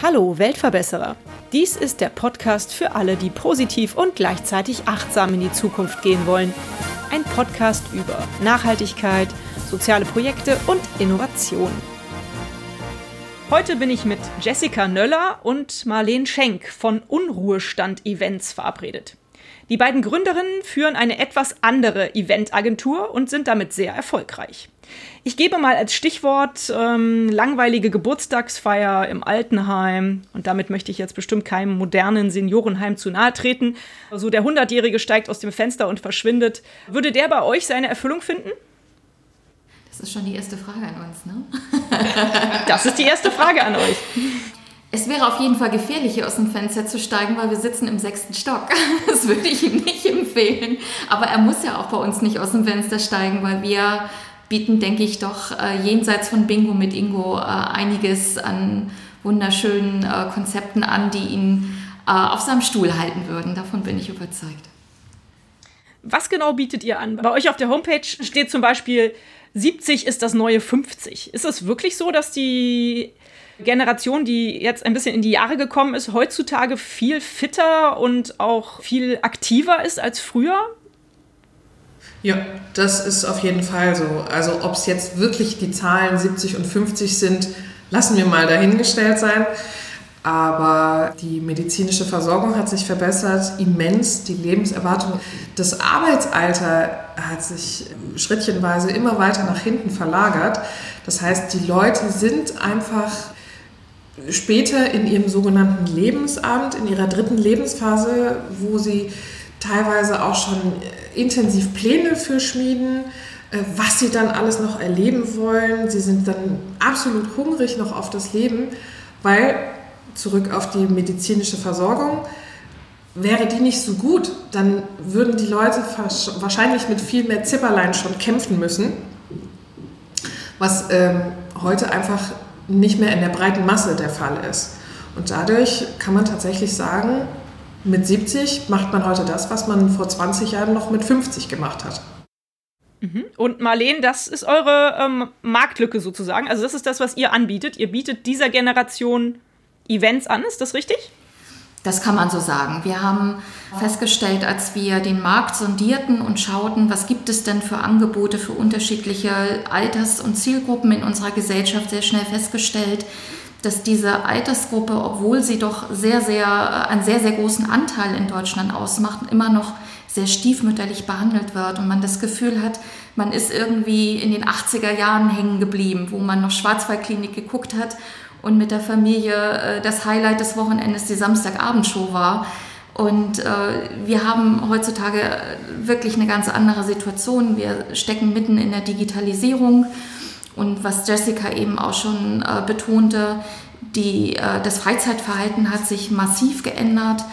Hallo Weltverbesserer. Dies ist der Podcast für alle, die positiv und gleichzeitig achtsam in die Zukunft gehen wollen. Ein Podcast über Nachhaltigkeit, soziale Projekte und Innovation. Heute bin ich mit Jessica Nöller und Marlene Schenk von Unruhestand Events verabredet. Die beiden Gründerinnen führen eine etwas andere Eventagentur und sind damit sehr erfolgreich. Ich gebe mal als Stichwort ähm, langweilige Geburtstagsfeier im Altenheim. Und damit möchte ich jetzt bestimmt keinem modernen Seniorenheim zu nahe treten. So also der Hundertjährige steigt aus dem Fenster und verschwindet. Würde der bei euch seine Erfüllung finden? Das ist schon die erste Frage an uns, ne? das ist die erste Frage an euch. Es wäre auf jeden Fall gefährlich, hier aus dem Fenster zu steigen, weil wir sitzen im sechsten Stock. Das würde ich ihm nicht empfehlen. Aber er muss ja auch bei uns nicht aus dem Fenster steigen, weil wir bieten, denke ich, doch äh, jenseits von Bingo mit Ingo äh, einiges an wunderschönen äh, Konzepten an, die ihn auf seinem Stuhl halten würden. Davon bin ich überzeugt. Was genau bietet ihr an? Bei euch auf der Homepage steht zum Beispiel 70 ist das neue 50. Ist es wirklich so, dass die Generation, die jetzt ein bisschen in die Jahre gekommen ist, heutzutage viel fitter und auch viel aktiver ist als früher? Ja, das ist auf jeden Fall so. Also ob es jetzt wirklich die Zahlen 70 und 50 sind, lassen wir mal dahingestellt sein. Aber die medizinische Versorgung hat sich verbessert, immens. Die Lebenserwartung, das Arbeitsalter hat sich schrittchenweise immer weiter nach hinten verlagert. Das heißt, die Leute sind einfach später in ihrem sogenannten Lebensabend, in ihrer dritten Lebensphase, wo sie teilweise auch schon intensiv Pläne für schmieden, äh, was sie dann alles noch erleben wollen. Sie sind dann absolut hungrig noch auf das Leben, weil zurück auf die medizinische Versorgung, wäre die nicht so gut, dann würden die Leute wahrscheinlich mit viel mehr Zipperlein schon kämpfen müssen, was ähm, heute einfach nicht mehr in der breiten Masse der Fall ist. Und dadurch kann man tatsächlich sagen, mit 70 macht man heute das, was man vor 20 Jahren noch mit 50 gemacht hat. Mhm. Und Marlene, das ist eure ähm, Marktlücke sozusagen. Also das ist das, was ihr anbietet. Ihr bietet dieser Generation Events an, ist das richtig? Das kann man so sagen. Wir haben festgestellt, als wir den Markt sondierten und schauten, was gibt es denn für Angebote für unterschiedliche Alters- und Zielgruppen in unserer Gesellschaft, sehr schnell festgestellt, dass diese Altersgruppe, obwohl sie doch sehr, sehr, einen sehr, sehr großen Anteil in Deutschland ausmacht, immer noch sehr stiefmütterlich behandelt wird und man das Gefühl hat, man ist irgendwie in den 80er Jahren hängen geblieben, wo man noch Schwarzwaldklinik geguckt hat und mit der Familie äh, das Highlight des Wochenendes die Samstagabendshow war. Und äh, wir haben heutzutage wirklich eine ganz andere Situation. Wir stecken mitten in der Digitalisierung. Und was Jessica eben auch schon äh, betonte, die, äh, das Freizeitverhalten hat sich massiv geändert.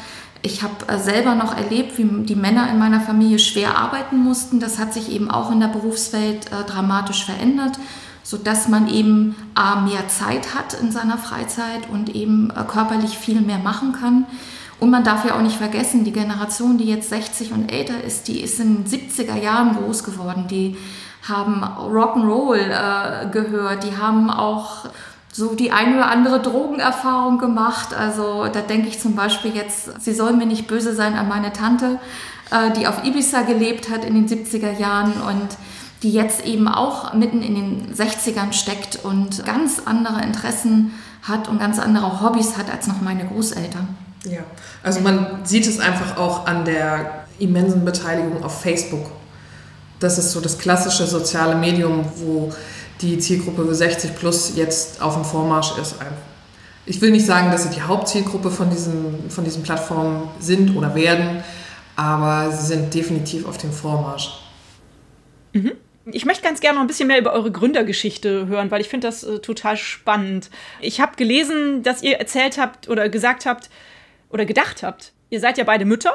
Ich habe äh, selber noch erlebt, wie die Männer in meiner Familie schwer arbeiten mussten. Das hat sich eben auch in der Berufswelt äh, dramatisch verändert sodass man eben A, mehr Zeit hat in seiner Freizeit und eben äh, körperlich viel mehr machen kann. Und man darf ja auch nicht vergessen, die Generation, die jetzt 60 und älter ist, die ist in den 70er Jahren groß geworden. Die haben Rock'n'Roll äh, gehört, die haben auch so die eine oder andere Drogenerfahrung gemacht. Also da denke ich zum Beispiel jetzt, sie soll mir nicht böse sein an meine Tante, äh, die auf Ibiza gelebt hat in den 70er Jahren und die jetzt eben auch mitten in den 60ern steckt und ganz andere Interessen hat und ganz andere Hobbys hat als noch meine Großeltern. Ja, also man sieht es einfach auch an der immensen Beteiligung auf Facebook. Das ist so das klassische soziale Medium, wo die Zielgruppe 60 plus jetzt auf dem Vormarsch ist. Ich will nicht sagen, dass sie die Hauptzielgruppe von diesen, von diesen Plattformen sind oder werden, aber sie sind definitiv auf dem Vormarsch. Mhm. Ich möchte ganz gerne noch ein bisschen mehr über eure Gründergeschichte hören, weil ich finde das äh, total spannend. Ich habe gelesen, dass ihr erzählt habt oder gesagt habt oder gedacht habt, ihr seid ja beide Mütter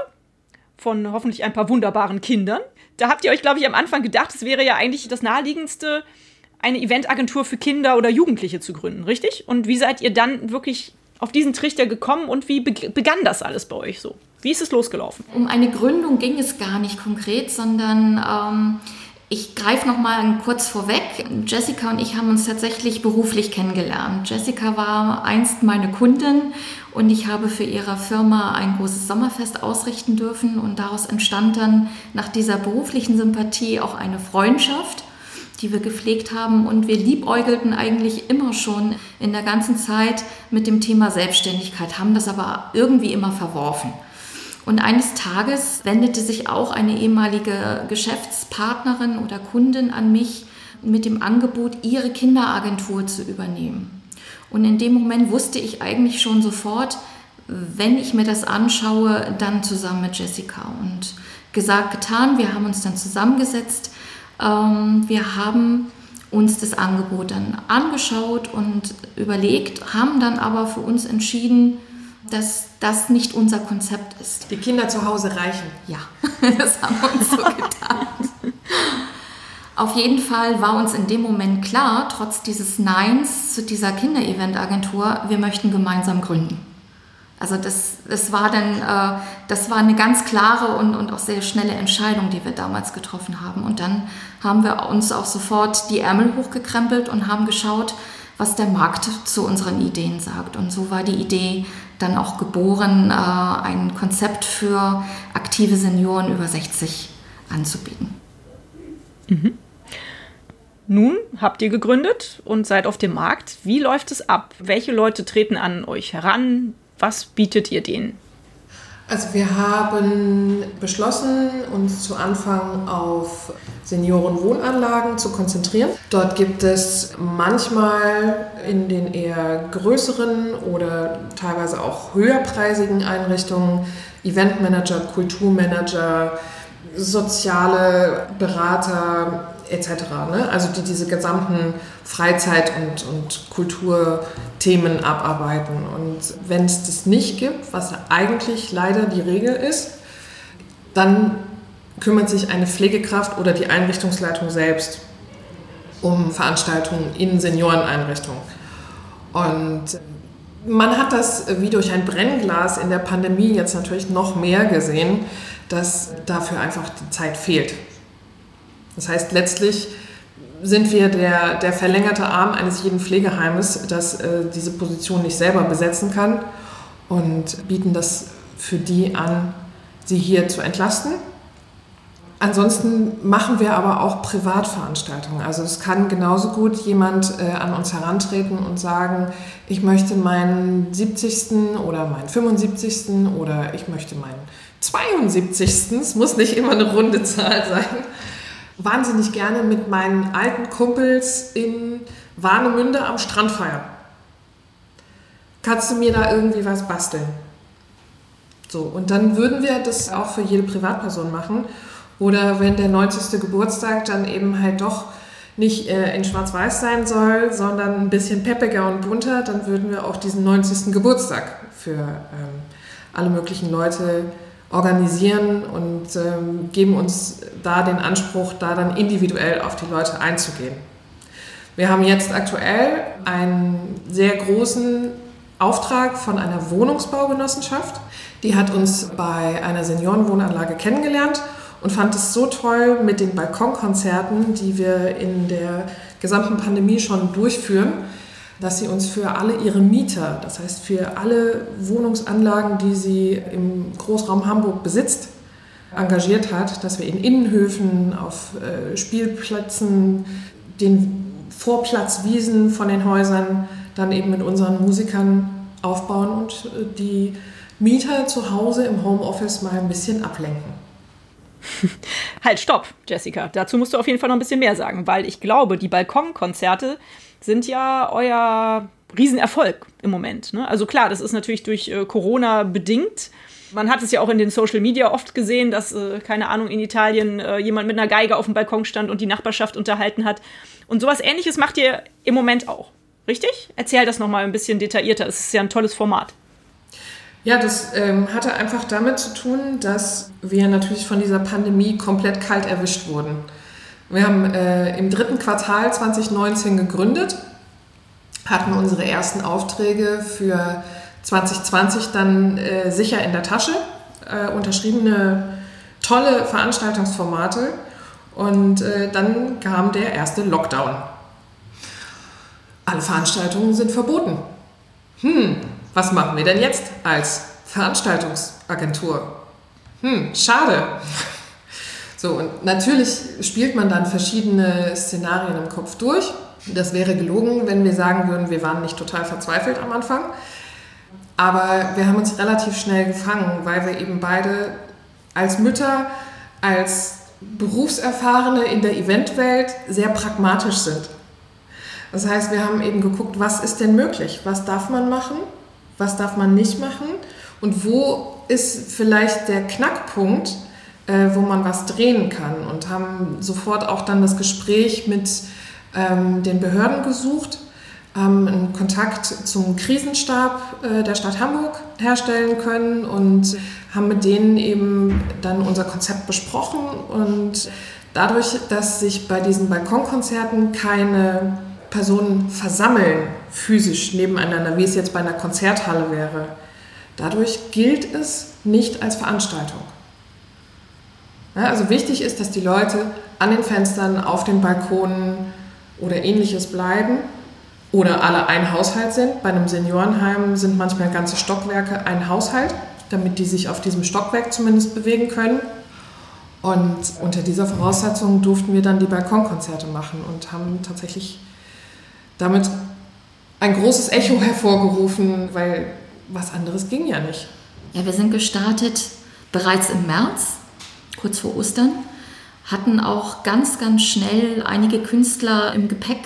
von hoffentlich ein paar wunderbaren Kindern. Da habt ihr euch, glaube ich, am Anfang gedacht, es wäre ja eigentlich das naheliegendste, eine Eventagentur für Kinder oder Jugendliche zu gründen, richtig? Und wie seid ihr dann wirklich auf diesen Trichter gekommen und wie begann das alles bei euch so? Wie ist es losgelaufen? Um eine Gründung ging es gar nicht konkret, sondern ähm, ich greife noch mal kurz vorweg. Jessica und ich haben uns tatsächlich beruflich kennengelernt. Jessica war einst meine Kundin und ich habe für ihre Firma ein großes Sommerfest ausrichten dürfen und daraus entstand dann nach dieser beruflichen Sympathie auch eine Freundschaft, die wir gepflegt haben und wir liebäugelten eigentlich immer schon in der ganzen Zeit mit dem Thema Selbstständigkeit, haben das aber irgendwie immer verworfen. Und eines Tages wendete sich auch eine ehemalige Geschäftspartnerin oder Kundin an mich mit dem Angebot, ihre Kinderagentur zu übernehmen. Und in dem Moment wusste ich eigentlich schon sofort, wenn ich mir das anschaue, dann zusammen mit Jessica. Und gesagt, getan, wir haben uns dann zusammengesetzt. Ähm, wir haben uns das Angebot dann angeschaut und überlegt, haben dann aber für uns entschieden, dass das nicht unser Konzept ist. Die Kinder zu Hause reichen. Ja, das haben wir uns so gedacht. Auf jeden Fall war uns in dem Moment klar, trotz dieses Neins zu dieser Kinderevent-Agentur, wir möchten gemeinsam gründen. Also das, das, war dann, äh, das war eine ganz klare und, und auch sehr schnelle Entscheidung, die wir damals getroffen haben. Und dann haben wir uns auch sofort die Ärmel hochgekrempelt und haben geschaut, was der Markt zu unseren Ideen sagt. Und so war die Idee dann auch geboren, äh, ein Konzept für aktive Senioren über 60 anzubieten. Mhm. Nun habt ihr gegründet und seid auf dem Markt. Wie läuft es ab? Welche Leute treten an euch heran? Was bietet ihr denen? Also wir haben beschlossen, uns zu Anfang auf Seniorenwohnanlagen zu konzentrieren. Dort gibt es manchmal in den eher größeren oder teilweise auch höherpreisigen Einrichtungen Eventmanager, Kulturmanager, soziale Berater etc. Ne? Also die diese gesamten Freizeit- und, und Kulturthemen abarbeiten. Und wenn es das nicht gibt, was eigentlich leider die Regel ist, dann kümmert sich eine Pflegekraft oder die Einrichtungsleitung selbst um Veranstaltungen in Senioreneinrichtungen. Und man hat das wie durch ein Brennglas in der Pandemie jetzt natürlich noch mehr gesehen, dass dafür einfach die Zeit fehlt. Das heißt, letztlich sind wir der, der verlängerte Arm eines jeden Pflegeheimes, das äh, diese Position nicht selber besetzen kann und bieten das für die an, sie hier zu entlasten. Ansonsten machen wir aber auch Privatveranstaltungen. Also es kann genauso gut jemand äh, an uns herantreten und sagen, ich möchte meinen 70. oder meinen 75. oder ich möchte meinen 72. Es muss nicht immer eine runde Zahl sein wahnsinnig gerne mit meinen alten Kumpels in Warnemünde am Strand feiern. Kannst du mir da irgendwie was basteln? So, und dann würden wir das auch für jede Privatperson machen. Oder wenn der 90. Geburtstag dann eben halt doch nicht äh, in Schwarz-Weiß sein soll, sondern ein bisschen peppiger und bunter, dann würden wir auch diesen 90. Geburtstag für ähm, alle möglichen Leute organisieren und ähm, geben uns da den Anspruch, da dann individuell auf die Leute einzugehen. Wir haben jetzt aktuell einen sehr großen Auftrag von einer Wohnungsbaugenossenschaft. Die hat uns bei einer Seniorenwohnanlage kennengelernt und fand es so toll mit den Balkonkonzerten, die wir in der gesamten Pandemie schon durchführen, dass sie uns für alle ihre Mieter, das heißt für alle Wohnungsanlagen, die sie im Großraum Hamburg besitzt, engagiert hat, dass wir in Innenhöfen, auf äh, Spielplätzen, den Vorplatzwiesen von den Häusern dann eben mit unseren Musikern aufbauen und äh, die Mieter zu Hause im Homeoffice mal ein bisschen ablenken. Halt, stopp, Jessica. Dazu musst du auf jeden Fall noch ein bisschen mehr sagen, weil ich glaube, die Balkonkonzerte sind ja euer Riesenerfolg im Moment. Ne? Also klar, das ist natürlich durch äh, Corona bedingt. Man hat es ja auch in den Social Media oft gesehen, dass, äh, keine Ahnung, in Italien äh, jemand mit einer Geige auf dem Balkon stand und die Nachbarschaft unterhalten hat. Und sowas ähnliches macht ihr im Moment auch. Richtig? Erzähl das nochmal ein bisschen detaillierter. Es ist ja ein tolles Format. Ja, das ähm, hatte einfach damit zu tun, dass wir natürlich von dieser Pandemie komplett kalt erwischt wurden. Wir haben äh, im dritten Quartal 2019 gegründet, hatten unsere ersten Aufträge für 2020 dann äh, sicher in der Tasche, äh, unterschriebene tolle Veranstaltungsformate und äh, dann kam der erste Lockdown. Alle Veranstaltungen sind verboten. Hm, was machen wir denn jetzt als Veranstaltungsagentur? Hm, schade. So, und natürlich spielt man dann verschiedene Szenarien im Kopf durch. Das wäre gelogen, wenn wir sagen würden, wir waren nicht total verzweifelt am Anfang. Aber wir haben uns relativ schnell gefangen, weil wir eben beide als Mütter, als Berufserfahrene in der Eventwelt sehr pragmatisch sind. Das heißt, wir haben eben geguckt, was ist denn möglich? Was darf man machen? Was darf man nicht machen? Und wo ist vielleicht der Knackpunkt, äh, wo man was drehen kann? Und haben sofort auch dann das Gespräch mit ähm, den Behörden gesucht, haben einen Kontakt zum Krisenstab äh, der Stadt Hamburg herstellen können und haben mit denen eben dann unser Konzept besprochen. Und dadurch, dass sich bei diesen Balkonkonzerten keine Personen versammeln, physisch nebeneinander, wie es jetzt bei einer Konzerthalle wäre, dadurch gilt es nicht als Veranstaltung. Also wichtig ist, dass die Leute an den Fenstern, auf den Balkonen oder ähnliches bleiben oder alle ein Haushalt sind. Bei einem Seniorenheim sind manchmal ganze Stockwerke ein Haushalt, damit die sich auf diesem Stockwerk zumindest bewegen können. Und unter dieser Voraussetzung durften wir dann die Balkonkonzerte machen und haben tatsächlich damit ein großes Echo hervorgerufen, weil was anderes ging ja nicht. Ja, wir sind gestartet bereits im März, kurz vor Ostern, hatten auch ganz, ganz schnell einige Künstler im Gepäck,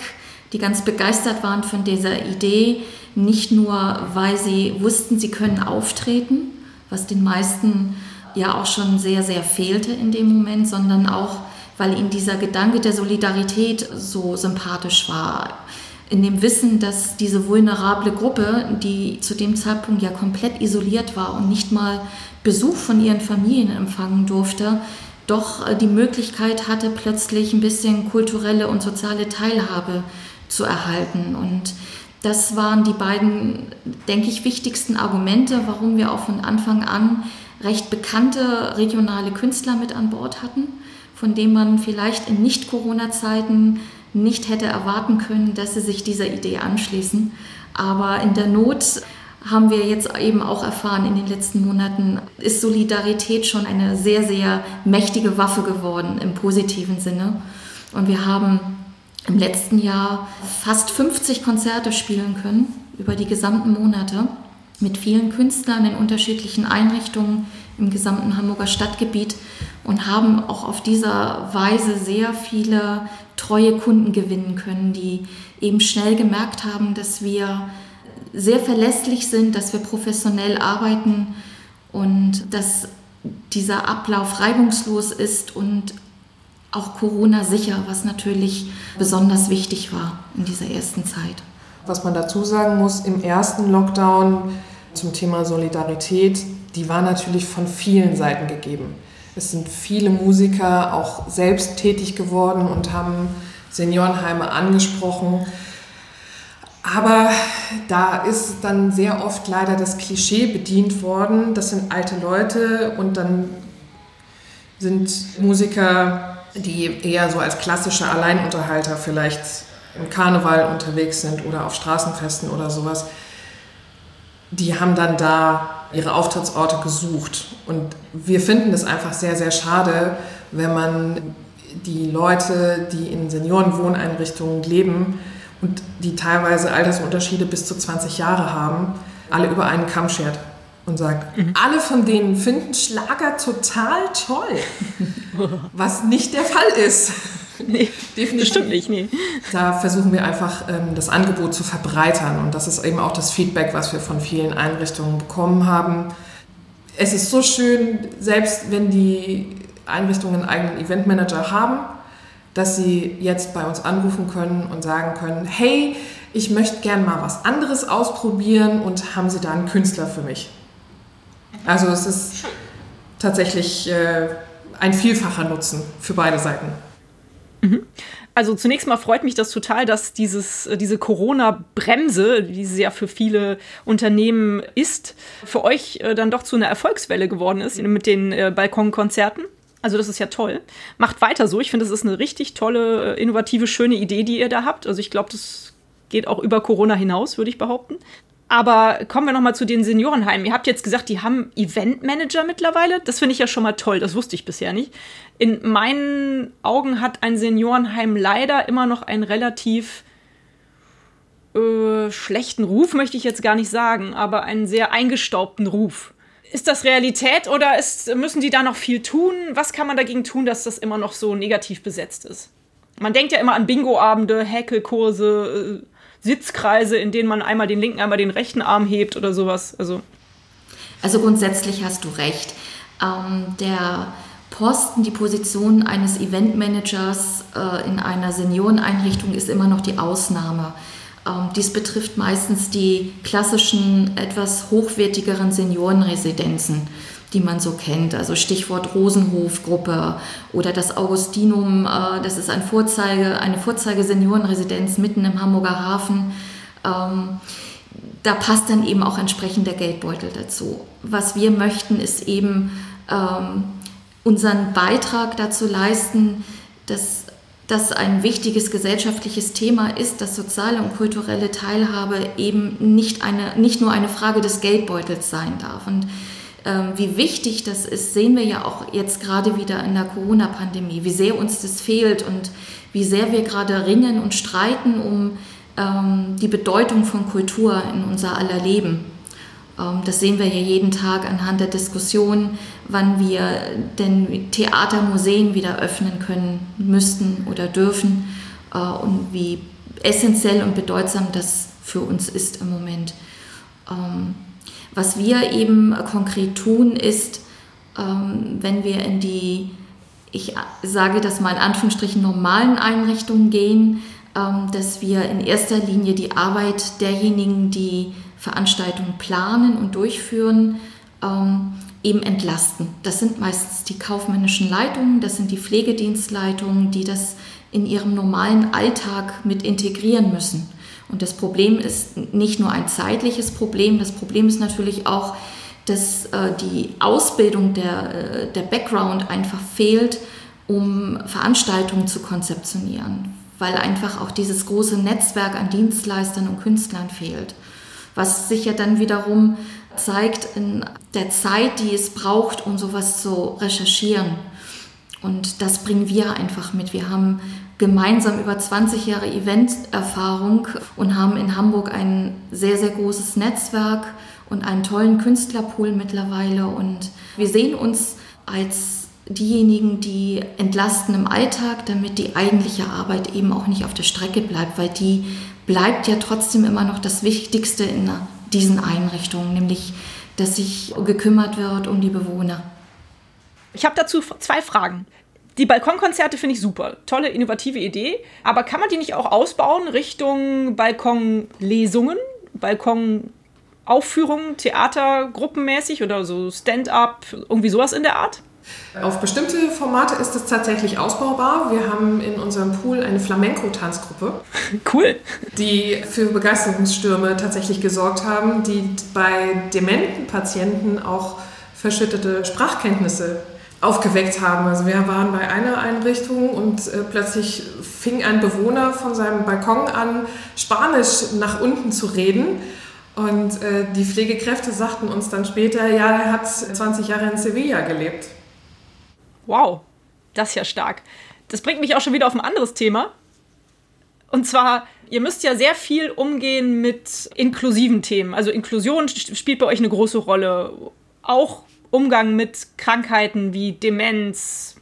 die ganz begeistert waren von dieser Idee, nicht nur, weil sie wussten, sie können auftreten, was den meisten ja auch schon sehr, sehr fehlte in dem Moment, sondern auch, weil ihnen dieser Gedanke der Solidarität so sympathisch war in dem Wissen, dass diese vulnerable Gruppe, die zu dem Zeitpunkt ja komplett isoliert war und nicht mal Besuch von ihren Familien empfangen durfte, doch äh, die Möglichkeit hatte, plötzlich ein bisschen kulturelle und soziale Teilhabe zu erhalten. Und das waren die beiden, denke ich, wichtigsten Argumente, warum wir auch von Anfang an recht bekannte regionale Künstler mit an Bord hatten, von denen man vielleicht in Nicht-Corona-Zeiten nicht hätte erwarten können, dass sie sich dieser Idee anschließen. Aber in der Not haben wir jetzt eben auch erfahren, in den letzten Monaten ist Solidarität schon eine sehr, sehr mächtige Waffe geworden im positiven Sinne. Und wir haben im letzten Jahr fast 50 Konzerte spielen können über die gesamten Monate mit vielen Künstlern in unterschiedlichen Einrichtungen im gesamten Hamburger Stadtgebiet und haben auch auf dieser Weise sehr viele treue Kunden gewinnen können, die eben schnell gemerkt haben, dass wir sehr verlässlich sind, dass wir professionell arbeiten und dass dieser Ablauf reibungslos ist und auch Corona sicher, was natürlich besonders wichtig war in dieser ersten Zeit. Was man dazu sagen muss, im ersten Lockdown zum Thema Solidarität, die war natürlich von vielen Seiten gegeben. Es sind viele Musiker auch selbst tätig geworden und haben Seniorenheime angesprochen. Aber da ist dann sehr oft leider das Klischee bedient worden, das sind alte Leute und dann sind Musiker, die eher so als klassische Alleinunterhalter vielleicht im Karneval unterwegs sind oder auf Straßenfesten oder sowas, die haben dann da ihre Auftrittsorte gesucht. Und wir finden es einfach sehr, sehr schade, wenn man die Leute, die in Seniorenwohneinrichtungen leben und die teilweise Altersunterschiede bis zu 20 Jahre haben, alle über einen Kamm schert und sagt, mhm. alle von denen finden Schlager total toll, was nicht der Fall ist. Nee, definitiv. Stimmt nicht, nee. Da versuchen wir einfach, ähm, das Angebot zu verbreitern. Und das ist eben auch das Feedback, was wir von vielen Einrichtungen bekommen haben. Es ist so schön, selbst wenn die Einrichtungen einen eigenen Eventmanager haben, dass sie jetzt bei uns anrufen können und sagen können, hey, ich möchte gern mal was anderes ausprobieren und haben Sie da einen Künstler für mich? Also es ist tatsächlich äh, ein vielfacher Nutzen für beide Seiten. Mhm. Also zunächst mal freut mich das total, dass dieses, äh, diese Corona-Bremse, wie sie ja für viele Unternehmen ist, für euch äh, dann doch zu einer Erfolgswelle geworden ist mit den äh, Balkonkonzerten. Also das ist ja toll. Macht weiter so. Ich finde, das ist eine richtig tolle, innovative, schöne Idee, die ihr da habt. Also ich glaube, das geht auch über Corona hinaus, würde ich behaupten. Aber kommen wir noch mal zu den Seniorenheimen. Ihr habt jetzt gesagt, die haben Eventmanager mittlerweile. Das finde ich ja schon mal toll. Das wusste ich bisher nicht. In meinen Augen hat ein Seniorenheim leider immer noch einen relativ äh, schlechten Ruf, möchte ich jetzt gar nicht sagen, aber einen sehr eingestaubten Ruf. Ist das Realität oder ist, müssen die da noch viel tun? Was kann man dagegen tun, dass das immer noch so negativ besetzt ist? Man denkt ja immer an Bingo-Abende, Häkelkurse, äh, Sitzkreise, in denen man einmal den linken, einmal den rechten Arm hebt oder sowas. Also, also grundsätzlich hast du recht. Ähm, der Posten, die Position eines Eventmanagers äh, in einer Senioreneinrichtung ist immer noch die Ausnahme. Ähm, dies betrifft meistens die klassischen, etwas hochwertigeren Seniorenresidenzen die man so kennt. Also Stichwort Rosenhofgruppe oder das Augustinum, äh, das ist ein Vorzeige, eine Vorzeige-Seniorenresidenz mitten im Hamburger Hafen. Ähm, da passt dann eben auch entsprechend der Geldbeutel dazu. Was wir möchten, ist eben ähm, unseren Beitrag dazu leisten, dass das ein wichtiges gesellschaftliches Thema ist, dass soziale und kulturelle Teilhabe eben nicht, eine, nicht nur eine Frage des Geldbeutels sein darf. Und wie wichtig das ist, sehen wir ja auch jetzt gerade wieder in der Corona-Pandemie, wie sehr uns das fehlt und wie sehr wir gerade ringen und streiten um ähm, die Bedeutung von Kultur in unser aller Leben. Ähm, das sehen wir ja jeden Tag anhand der Diskussion, wann wir denn Theater, Museen wieder öffnen können müssten oder dürfen äh, und wie essentiell und bedeutsam das für uns ist im Moment. Ähm, was wir eben konkret tun, ist, ähm, wenn wir in die, ich sage das mal in Anführungsstrichen, normalen Einrichtungen gehen, ähm, dass wir in erster Linie die Arbeit derjenigen, die Veranstaltungen planen und durchführen, ähm, eben entlasten. Das sind meistens die kaufmännischen Leitungen, das sind die Pflegedienstleitungen, die das in ihrem normalen Alltag mit integrieren müssen. Und das Problem ist nicht nur ein zeitliches Problem, das Problem ist natürlich auch, dass äh, die Ausbildung, der, äh, der Background einfach fehlt, um Veranstaltungen zu konzeptionieren, weil einfach auch dieses große Netzwerk an Dienstleistern und Künstlern fehlt. Was sich ja dann wiederum zeigt in der Zeit, die es braucht, um sowas zu recherchieren. Und das bringen wir einfach mit. Wir haben gemeinsam über 20 Jahre Eventerfahrung und haben in Hamburg ein sehr, sehr großes Netzwerk und einen tollen Künstlerpool mittlerweile. Und wir sehen uns als diejenigen, die entlasten im Alltag, damit die eigentliche Arbeit eben auch nicht auf der Strecke bleibt, weil die bleibt ja trotzdem immer noch das Wichtigste in diesen Einrichtungen, nämlich dass sich gekümmert wird um die Bewohner. Ich habe dazu zwei Fragen. Die Balkonkonzerte finde ich super. Tolle, innovative Idee. Aber kann man die nicht auch ausbauen Richtung Balkonlesungen, Balkonaufführungen, Theatergruppenmäßig oder so Stand-up, irgendwie sowas in der Art? Auf bestimmte Formate ist es tatsächlich ausbaubar. Wir haben in unserem Pool eine Flamenco-Tanzgruppe. Cool. Die für Begeisterungsstürme tatsächlich gesorgt haben, die bei dementen Patienten auch verschüttete Sprachkenntnisse aufgeweckt haben. Also wir waren bei einer Einrichtung und äh, plötzlich fing ein Bewohner von seinem Balkon an, Spanisch nach unten zu reden. Und äh, die Pflegekräfte sagten uns dann später, ja, er hat 20 Jahre in Sevilla gelebt. Wow, das ist ja stark. Das bringt mich auch schon wieder auf ein anderes Thema. Und zwar, ihr müsst ja sehr viel umgehen mit inklusiven Themen. Also Inklusion spielt bei euch eine große Rolle. Auch Umgang mit Krankheiten wie Demenz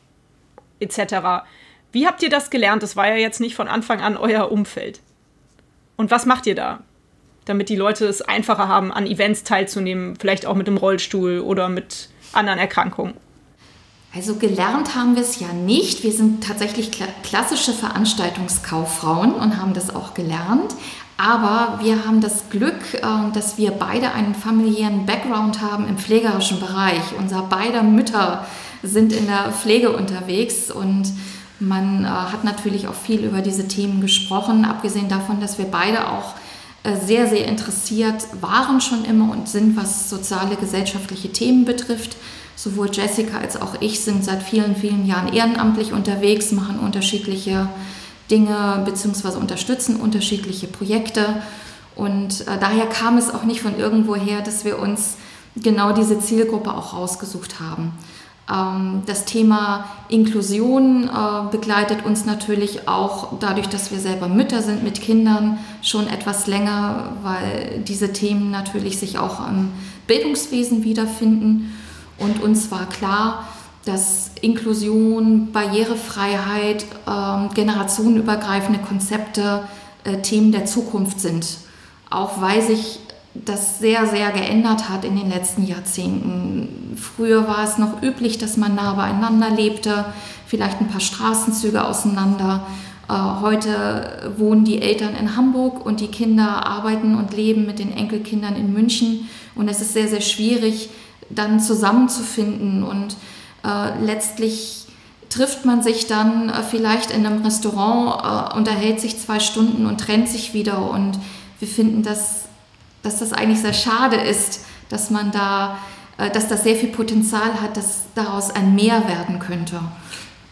etc. Wie habt ihr das gelernt? Das war ja jetzt nicht von Anfang an euer Umfeld. Und was macht ihr da, damit die Leute es einfacher haben, an Events teilzunehmen, vielleicht auch mit dem Rollstuhl oder mit anderen Erkrankungen? Also gelernt haben wir es ja nicht. Wir sind tatsächlich klassische Veranstaltungskauffrauen und haben das auch gelernt. Aber wir haben das Glück, äh, dass wir beide einen familiären Background haben im pflegerischen Bereich. Unser beider Mütter sind in der Pflege unterwegs und Man äh, hat natürlich auch viel über diese Themen gesprochen, abgesehen davon, dass wir beide auch äh, sehr, sehr interessiert waren schon immer und sind, was soziale, gesellschaftliche Themen betrifft. Sowohl Jessica als auch ich sind seit vielen, vielen Jahren ehrenamtlich unterwegs, machen unterschiedliche Dinge bzw. unterstützen unterschiedliche Projekte. Und äh, daher kam es auch nicht von irgendwoher, dass wir uns genau diese Zielgruppe auch rausgesucht haben. Ähm, das Thema Inklusion äh, begleitet uns natürlich auch dadurch, dass wir selber Mütter sind mit Kindern schon etwas länger, weil diese Themen natürlich sich auch im Bildungswesen wiederfinden. Und uns war klar, dass Inklusion, Barrierefreiheit, ähm, generationenübergreifende Konzepte äh, Themen der Zukunft sind. Auch weil sich das sehr, sehr geändert hat in den letzten Jahrzehnten. Früher war es noch üblich, dass man nah beieinander lebte, vielleicht ein paar Straßenzüge auseinander. Äh, heute wohnen die Eltern in Hamburg und die Kinder arbeiten und leben mit den Enkelkindern in München. Und es ist sehr, sehr schwierig, dann zusammenzufinden. Und äh, letztlich trifft man sich dann äh, vielleicht in einem Restaurant, äh, unterhält sich zwei Stunden und trennt sich wieder. Und wir finden das dass das eigentlich sehr schade ist, dass man da, äh, dass das sehr viel Potenzial hat, dass daraus ein Mehr werden könnte.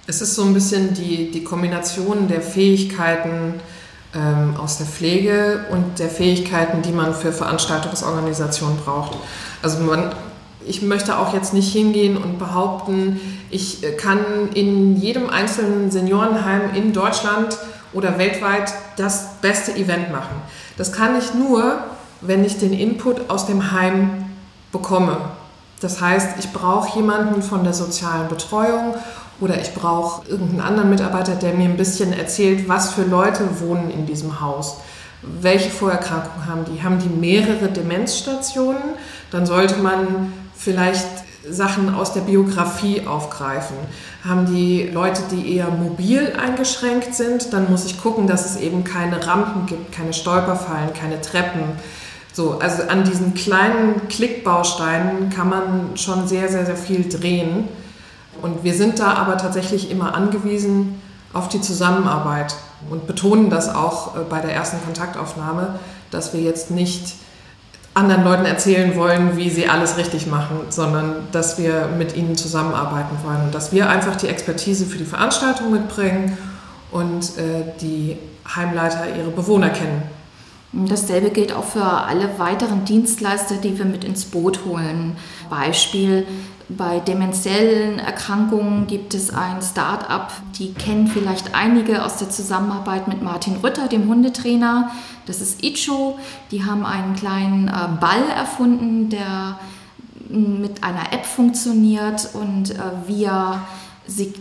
Es ist so ein bisschen die, die Kombination der Fähigkeiten ähm, aus der Pflege und der Fähigkeiten, die man für Veranstaltungsorganisationen braucht. Also man, ich möchte auch jetzt nicht hingehen und behaupten, ich kann in jedem einzelnen Seniorenheim in Deutschland oder weltweit das beste Event machen. Das kann ich nur, wenn ich den Input aus dem Heim bekomme. Das heißt, ich brauche jemanden von der sozialen Betreuung oder ich brauche irgendeinen anderen Mitarbeiter, der mir ein bisschen erzählt, was für Leute wohnen in diesem Haus. Welche Vorerkrankungen haben die? Haben die mehrere Demenzstationen? Dann sollte man vielleicht Sachen aus der Biografie aufgreifen. Haben die Leute, die eher mobil eingeschränkt sind, dann muss ich gucken, dass es eben keine Rampen gibt, keine Stolperfallen, keine Treppen so, also an diesen kleinen Klickbausteinen kann man schon sehr, sehr, sehr viel drehen. Und wir sind da aber tatsächlich immer angewiesen auf die Zusammenarbeit und betonen das auch äh, bei der ersten Kontaktaufnahme, dass wir jetzt nicht anderen Leuten erzählen wollen, wie sie alles richtig machen, sondern dass wir mit ihnen zusammenarbeiten wollen und dass wir einfach die Expertise für die Veranstaltung mitbringen und äh, die Heimleiter ihre Bewohner kennen. Dasselbe gilt auch für alle weiteren Dienstleister, die wir mit ins Boot holen. Beispiel bei demenziellen Erkrankungen gibt es ein Start-up, die kennen vielleicht einige aus der Zusammenarbeit mit Martin Rütter, dem Hundetrainer. Das ist Icho. Die haben einen kleinen äh, Ball erfunden, der mit einer App funktioniert und äh, via Sig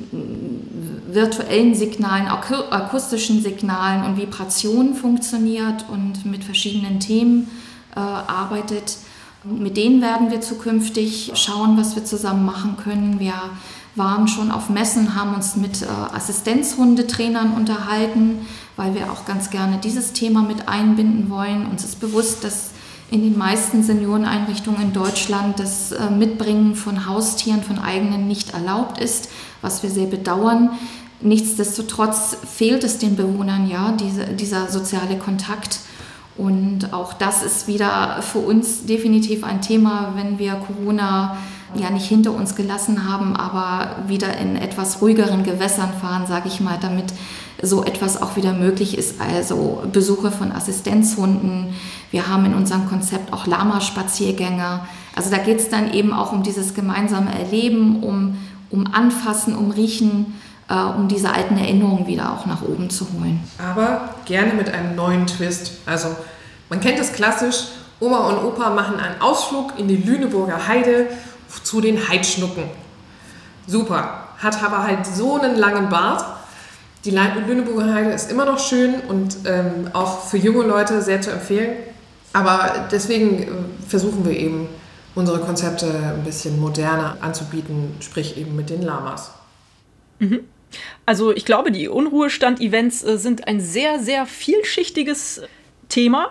virtuellen Signalen, akustischen Signalen und Vibrationen funktioniert und mit verschiedenen Themen äh, arbeitet. Mit denen werden wir zukünftig schauen, was wir zusammen machen können. Wir waren schon auf Messen, haben uns mit äh, Assistenzhundetrainern unterhalten, weil wir auch ganz gerne dieses Thema mit einbinden wollen. Uns ist bewusst, dass in den meisten Senioreneinrichtungen in Deutschland das äh, Mitbringen von Haustieren, von eigenen nicht erlaubt ist, was wir sehr bedauern. Nichtsdestotrotz fehlt es den Bewohnern ja, diese, dieser soziale Kontakt. Und auch das ist wieder für uns definitiv ein Thema, wenn wir Corona ja nicht hinter uns gelassen haben, aber wieder in etwas ruhigeren Gewässern fahren, sage ich mal, damit so etwas auch wieder möglich ist. Also Besuche von Assistenzhunden. Wir haben in unserem Konzept auch Lama-Spaziergänge. Also da geht es dann eben auch um dieses gemeinsame Erleben, um, um Anfassen, um Riechen, äh, um diese alten Erinnerungen wieder auch nach oben zu holen. Aber gerne mit einem neuen Twist. Also man kennt es klassisch, Oma und Opa machen einen Ausflug in die Lüneburger Heide zu den Heidschnucken. Super. Hat aber halt so einen langen Bart. Die Lüneburger Heide ist immer noch schön und ähm, auch für junge Leute sehr zu empfehlen. Aber deswegen äh, versuchen wir eben, unsere Konzepte ein bisschen moderner anzubieten, sprich eben mit den Lamas. Mhm. Also ich glaube, die Unruhestand-Events äh, sind ein sehr, sehr vielschichtiges Thema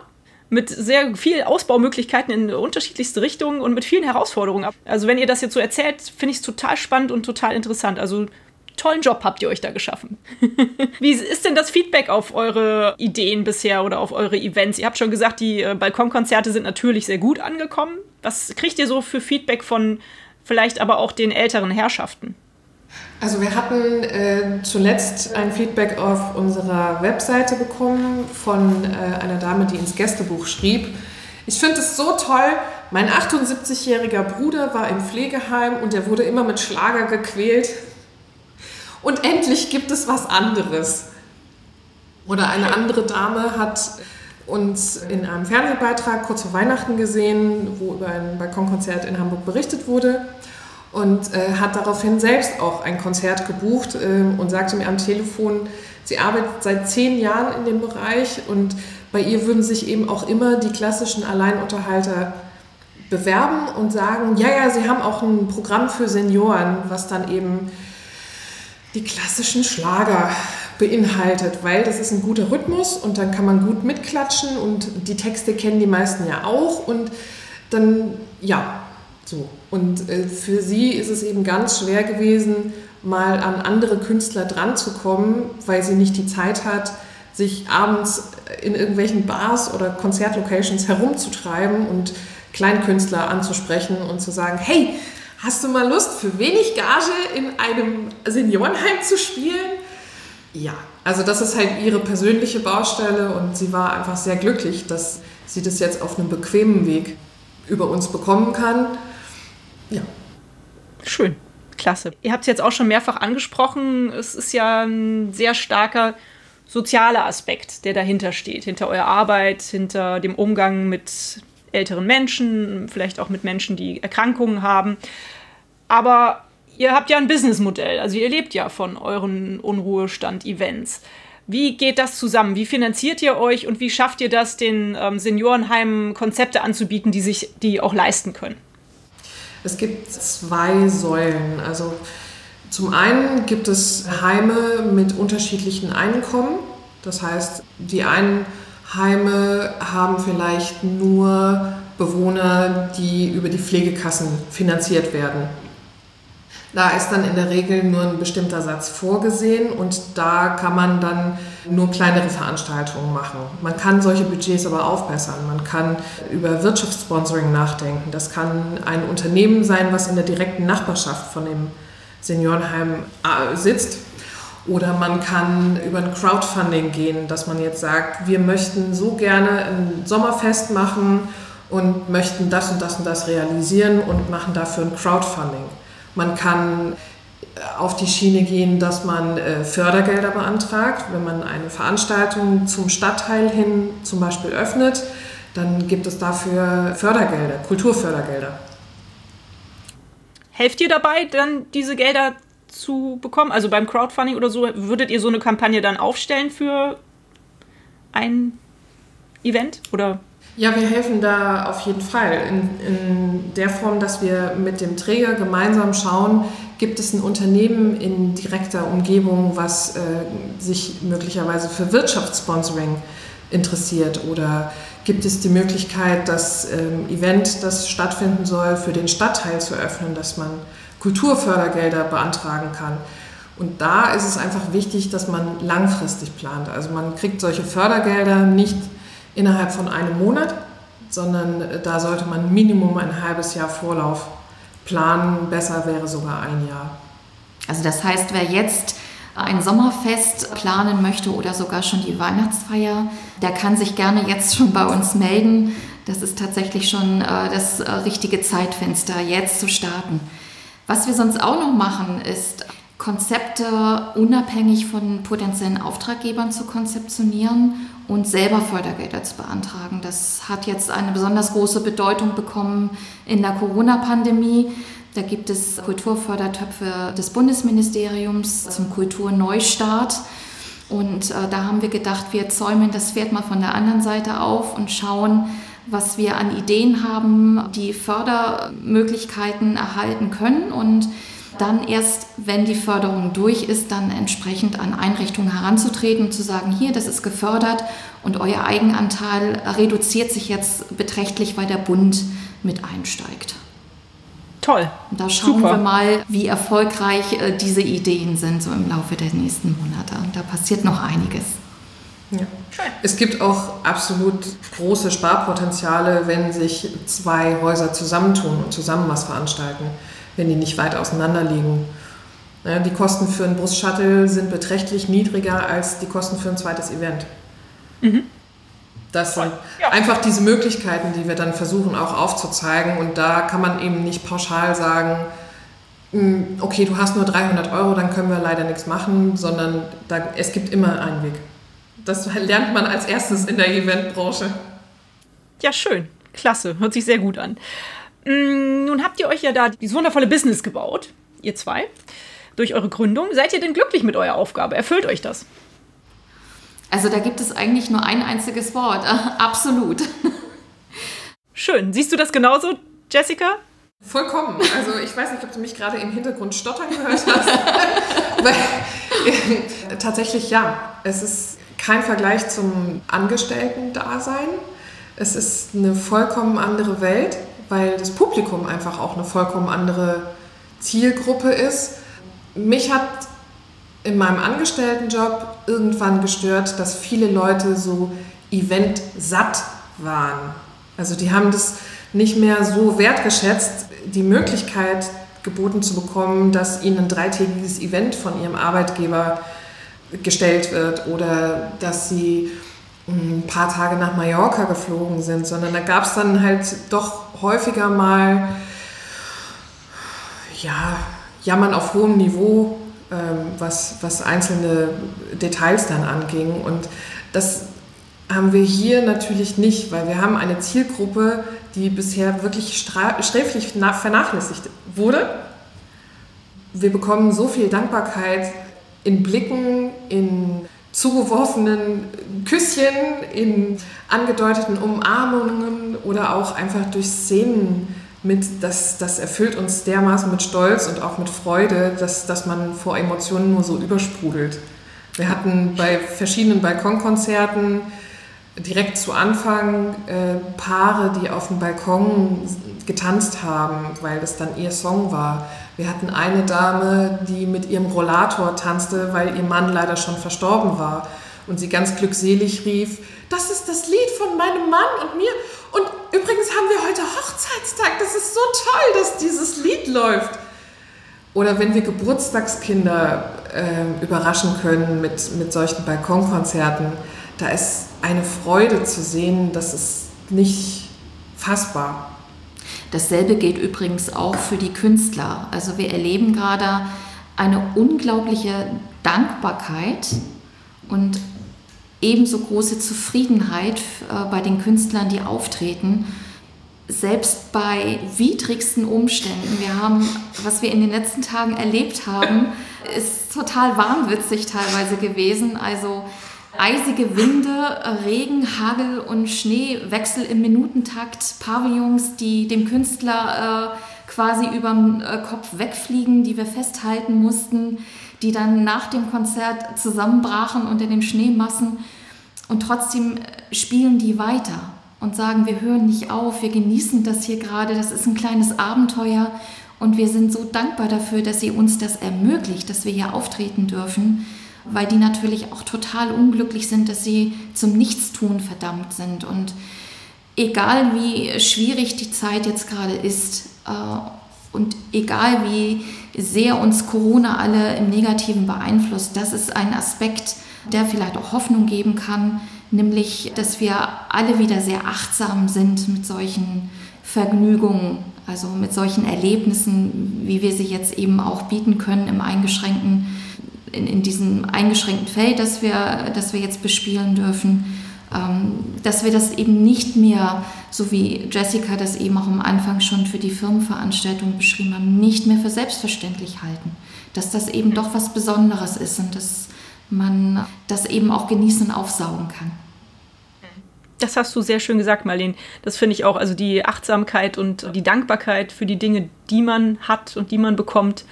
mit sehr viel Ausbaumöglichkeiten in unterschiedlichste Richtungen und mit vielen Herausforderungen. Also wenn ihr das jetzt so erzählt, finde ich es total spannend und total interessant. Also tollen Job habt ihr euch da geschaffen. Wie ist denn das Feedback auf eure Ideen bisher oder auf eure Events? Ihr habt schon gesagt, die äh, Balkonkonzerte sind natürlich sehr gut angekommen. Was kriegt ihr so für Feedback von vielleicht aber auch den älteren Herrschaften? Also wir hatten äh, zuletzt ein Feedback auf unserer Webseite bekommen von äh, einer Dame, die ins Gästebuch schrieb. Ich finde es so toll. Mein 78-jähriger Bruder war im Pflegeheim und er wurde immer mit Schlager gequält. Und endlich gibt es was anderes. Oder eine andere Dame hat uns in einem Fernsehbeitrag kurz vor Weihnachten gesehen, wo über ein Balkonkonzert in Hamburg berichtet wurde und äh, hat daraufhin selbst auch ein Konzert gebucht äh, und sagte mir am Telefon, sie arbeitet seit zehn Jahren in dem Bereich und bei ihr würden sich eben auch immer die klassischen Alleinunterhalter bewerben und sagen, ja, ja, sie haben auch ein Programm für Senioren, was dann eben die klassischen Schlager beinhaltet, weil das ist ein guter Rhythmus und dann kann man gut mitklatschen und die Texte kennen die meisten ja auch und dann, ja, so. Und äh, für sie ist es eben ganz schwer gewesen, mal an andere Künstler dran zu kommen, weil sie nicht die Zeit hat, sich abends in irgendwelchen Bars oder Konzertlocations herumzutreiben und Kleinkünstler anzusprechen und zu sagen, hey, hast du mal Lust, für wenig Gage in einem Seniorenheim zu spielen? Ja, also das ist halt ihre persönliche Baustelle und sie war einfach sehr glücklich, dass sie das jetzt auf einem bequemen Weg über uns bekommen kann. Ja. Schön. Klasse. Ihr habt es jetzt auch schon mehrfach angesprochen. Es ist ja ein sehr starker sozialer Aspekt, der dahinter steht. Hinter eurer Arbeit, hinter dem Umgang mit älteren Menschen, vielleicht auch mit Menschen, die Erkrankungen haben. Aber ihr habt ja ein Businessmodell. Also ihr lebt ja von euren Unruhestand-Events. Wie geht das zusammen? Wie finanziert ihr euch und wie schafft ihr das, den ähm, Seniorenheimen Konzepte anzubieten, die sich die auch leisten können? Es gibt zwei Säulen. Also zum einen gibt es Heime mit unterschiedlichen Einkommen. Das heißt, die einen Heime haben vielleicht nur Bewohner, die über die Pflegekassen finanziert werden. Da ist dann in der Regel nur ein bestimmter Satz vorgesehen und da kann man dann nur kleinere Veranstaltungen machen. Man kann solche Budgets aber aufbessern. Man kann über Wirtschaftssponsoring nachdenken. Das kann ein Unternehmen sein, was in der direkten Nachbarschaft von dem Seniorenheim äh, sitzt. Oder man kann über ein Crowdfunding gehen, dass man jetzt sagt, wir möchten so gerne ein Sommerfest machen und möchten das und das und das realisieren und machen dafür ein Crowdfunding. Man kann äh, auf die Schiene gehen, dass man äh, Fördergelder beantragt. Wenn man eine Veranstaltung zum Stadtteil hin zum Beispiel öffnet, dann gibt es dafür Fördergelder, Kulturfördergelder. Helft ihr dabei, dann diese Gelder zu bekommen? Also beim Crowdfunding oder so, würdet ihr so eine Kampagne dann aufstellen für ein Event? Oder ja, wir helfen da auf jeden Fall in, in, der Form, dass wir mit dem Träger gemeinsam schauen, gibt es ein Unternehmen in direkter Umgebung, was äh, sich möglicherweise für Wirtschaftssponsoring interessiert oder gibt es die Möglichkeit, das ähm, Event, das stattfinden soll, für den Stadtteil zu öffnen, dass man Kulturfördergelder beantragen kann. Und da ist es einfach wichtig, dass man langfristig plant. Also man kriegt solche Fördergelder nicht innerhalb von einem Monat, sondern äh, da sollte man Minimum ein halbes Jahr Vorlauf planen. Besser wäre sogar ein Jahr. Also das heißt, wer jetzt ein Sommerfest planen möchte oder sogar schon die Weihnachtsfeier, der kann sich gerne jetzt schon bei uns melden. Das ist tatsächlich schon äh, das äh, richtige Zeitfenster, jetzt zu starten. Was wir sonst auch noch machen, ist Konzepte unabhängig von potenziellen Auftraggebern zu konzeptionieren und selber Fördergelder zu beantragen. Das hat jetzt eine besonders große Bedeutung bekommen in der Corona-Pandemie. Da gibt es Kulturfördertöpfe des Bundesministeriums zum Kulturneustart. Und äh, da haben wir gedacht, wir zäumen das Pferd mal von der anderen Seite auf und schauen, was wir an Ideen haben, die Fördermöglichkeiten erhalten können und dann erst, wenn die Förderung durch ist, dann entsprechend an Einrichtungen heranzutreten und zu sagen, hier, das ist gefördert und euer Eigenanteil reduziert sich jetzt beträchtlich, weil der Bund mit einsteigt. Toll. Und da schauen Super. wir mal, wie erfolgreich äh, diese Ideen sind, so im Laufe der nächsten Monate. Und da passiert noch einiges. Ja. Es gibt auch absolut große Sparpotenziale, wenn sich zwei Häuser zusammentun und zusammen was veranstalten, wenn die nicht weit auseinander liegen. Die Kosten für einen Bus-Shuttle sind beträchtlich niedriger als die Kosten für ein zweites Event. Das sind Ja. einfach diese Möglichkeiten, die wir dann versuchen auch aufzuzeigen. Und da kann man eben nicht pauschal sagen, "Hm, okay, du hast nur 300 Euro, dann können wir leider nichts machen, sondern da, es gibt immer einen Weg. Das lernt man als erstes in der Eventbranche. Ja, schön. Klasse. Hört sich sehr gut an. Mm, Nun habt ihr euch ja da dieses wundervolle Business gebaut, ihr zwei, durch eure Gründung. Seid ihr denn glücklich mit eurer Aufgabe? Erfüllt euch das? Also da gibt es eigentlich nur ein einziges Wort. Absolut. Schön. Siehst du das genauso, Jessica? Vollkommen. Also ich weiß nicht, ob du mich gerade im Hintergrund stottern gehört hast. Weil, äh, tatsächlich ja. Es ist kein Vergleich zum Angestellten-Dasein. Es ist eine vollkommen andere Welt, weil das Publikum einfach auch eine vollkommen andere Zielgruppe ist. Mich hat in meinem Angestelltenjob irgendwann gestört, dass viele Leute so eventsatt waren. Also die haben das nicht mehr so wertgeschätzt, die Möglichkeit geboten zu bekommen, dass ihnen ein dreitägiges Event von ihrem Arbeitgeber gestellt wird oder dass sie ein paar Tage nach Mallorca geflogen sind, sondern da gab es dann halt doch häufiger mal ja, Jammern auf hohem Niveau, ähm, was, was einzelne Details dann anging. Und das haben wir hier natürlich nicht, weil wir haben eine Zielgruppe, die bisher wirklich sträflich na- vernachlässigt wurde. Wir bekommen so viel Dankbarkeit in Blicken, in zugeworfenen Küsschen, in angedeuteten Umarmungen oder auch einfach durch Szenen mit, das, das erfüllt uns dermaßen mit Stolz und auch mit Freude, dass, dass man vor Emotionen nur so übersprudelt. Wir hatten bei verschiedenen Balkonkonzerten direkt zu Anfang äh, Paare, die auf dem Balkon getanzt haben, weil das dann ihr Song war. Wir hatten eine Dame, die mit ihrem Rollator tanzte, weil ihr Mann leider schon verstorben war. Und sie ganz glückselig rief, das ist das Lied von meinem Mann und mir. Und übrigens haben wir heute Hochzeitstag. Das ist so toll, dass dieses Lied läuft. Oder wenn wir Geburtstagskinder äh, überraschen können mit, mit solchen Balkonkonzerten, da ist eine Freude zu sehen, das ist nicht fassbar. Dasselbe gilt übrigens auch für die Künstler. Also wir erleben gerade eine unglaubliche Dankbarkeit und ebenso große Zufriedenheit äh, bei den Künstlern, die auftreten. Selbst bei widrigsten Umständen. Wir haben, was wir in den letzten Tagen erlebt haben, ist total wahnwitzig teilweise gewesen. Also eisige Winde, Regen, Hagel und Schneewechsel im Minutentakt, Pavillons, die dem Künstler äh, quasi überm äh, Kopf wegfliegen, die wir festhalten mussten, die dann nach dem Konzert zusammenbrachen unter den Schneemassen. Und trotzdem äh, spielen die weiter und sagen, wir hören nicht auf, wir genießen das hier gerade, das ist ein kleines Abenteuer. Und wir sind so dankbar dafür, dass sie uns das ermöglicht, dass wir hier auftreten dürfen weil die natürlich auch total unglücklich sind, dass sie zum Nichtstun verdammt sind. Und egal wie schwierig die Zeit jetzt gerade ist äh, und egal wie sehr uns Corona alle im Negativen beeinflusst, das ist ein Aspekt, der vielleicht auch Hoffnung geben kann, nämlich, dass wir alle wieder sehr achtsam sind mit solchen Vergnügungen, also mit solchen Erlebnissen, wie wir sie jetzt eben auch bieten können im eingeschränkten in, in diesem eingeschränkten Feld, das wir, das wir jetzt bespielen dürfen, ähm, dass wir das eben nicht mehr, so wie Jessica das eben auch am Anfang schon für die Firmenveranstaltung beschrieben haben, nicht mehr für selbstverständlich halten. Dass das eben doch was Besonderes ist und dass man das eben auch genießen und aufsaugen kann. Das hast du sehr schön gesagt, Marlene. Das finde ich auch. Also die Achtsamkeit und die Dankbarkeit für die Dinge, die man hat und die man bekommt,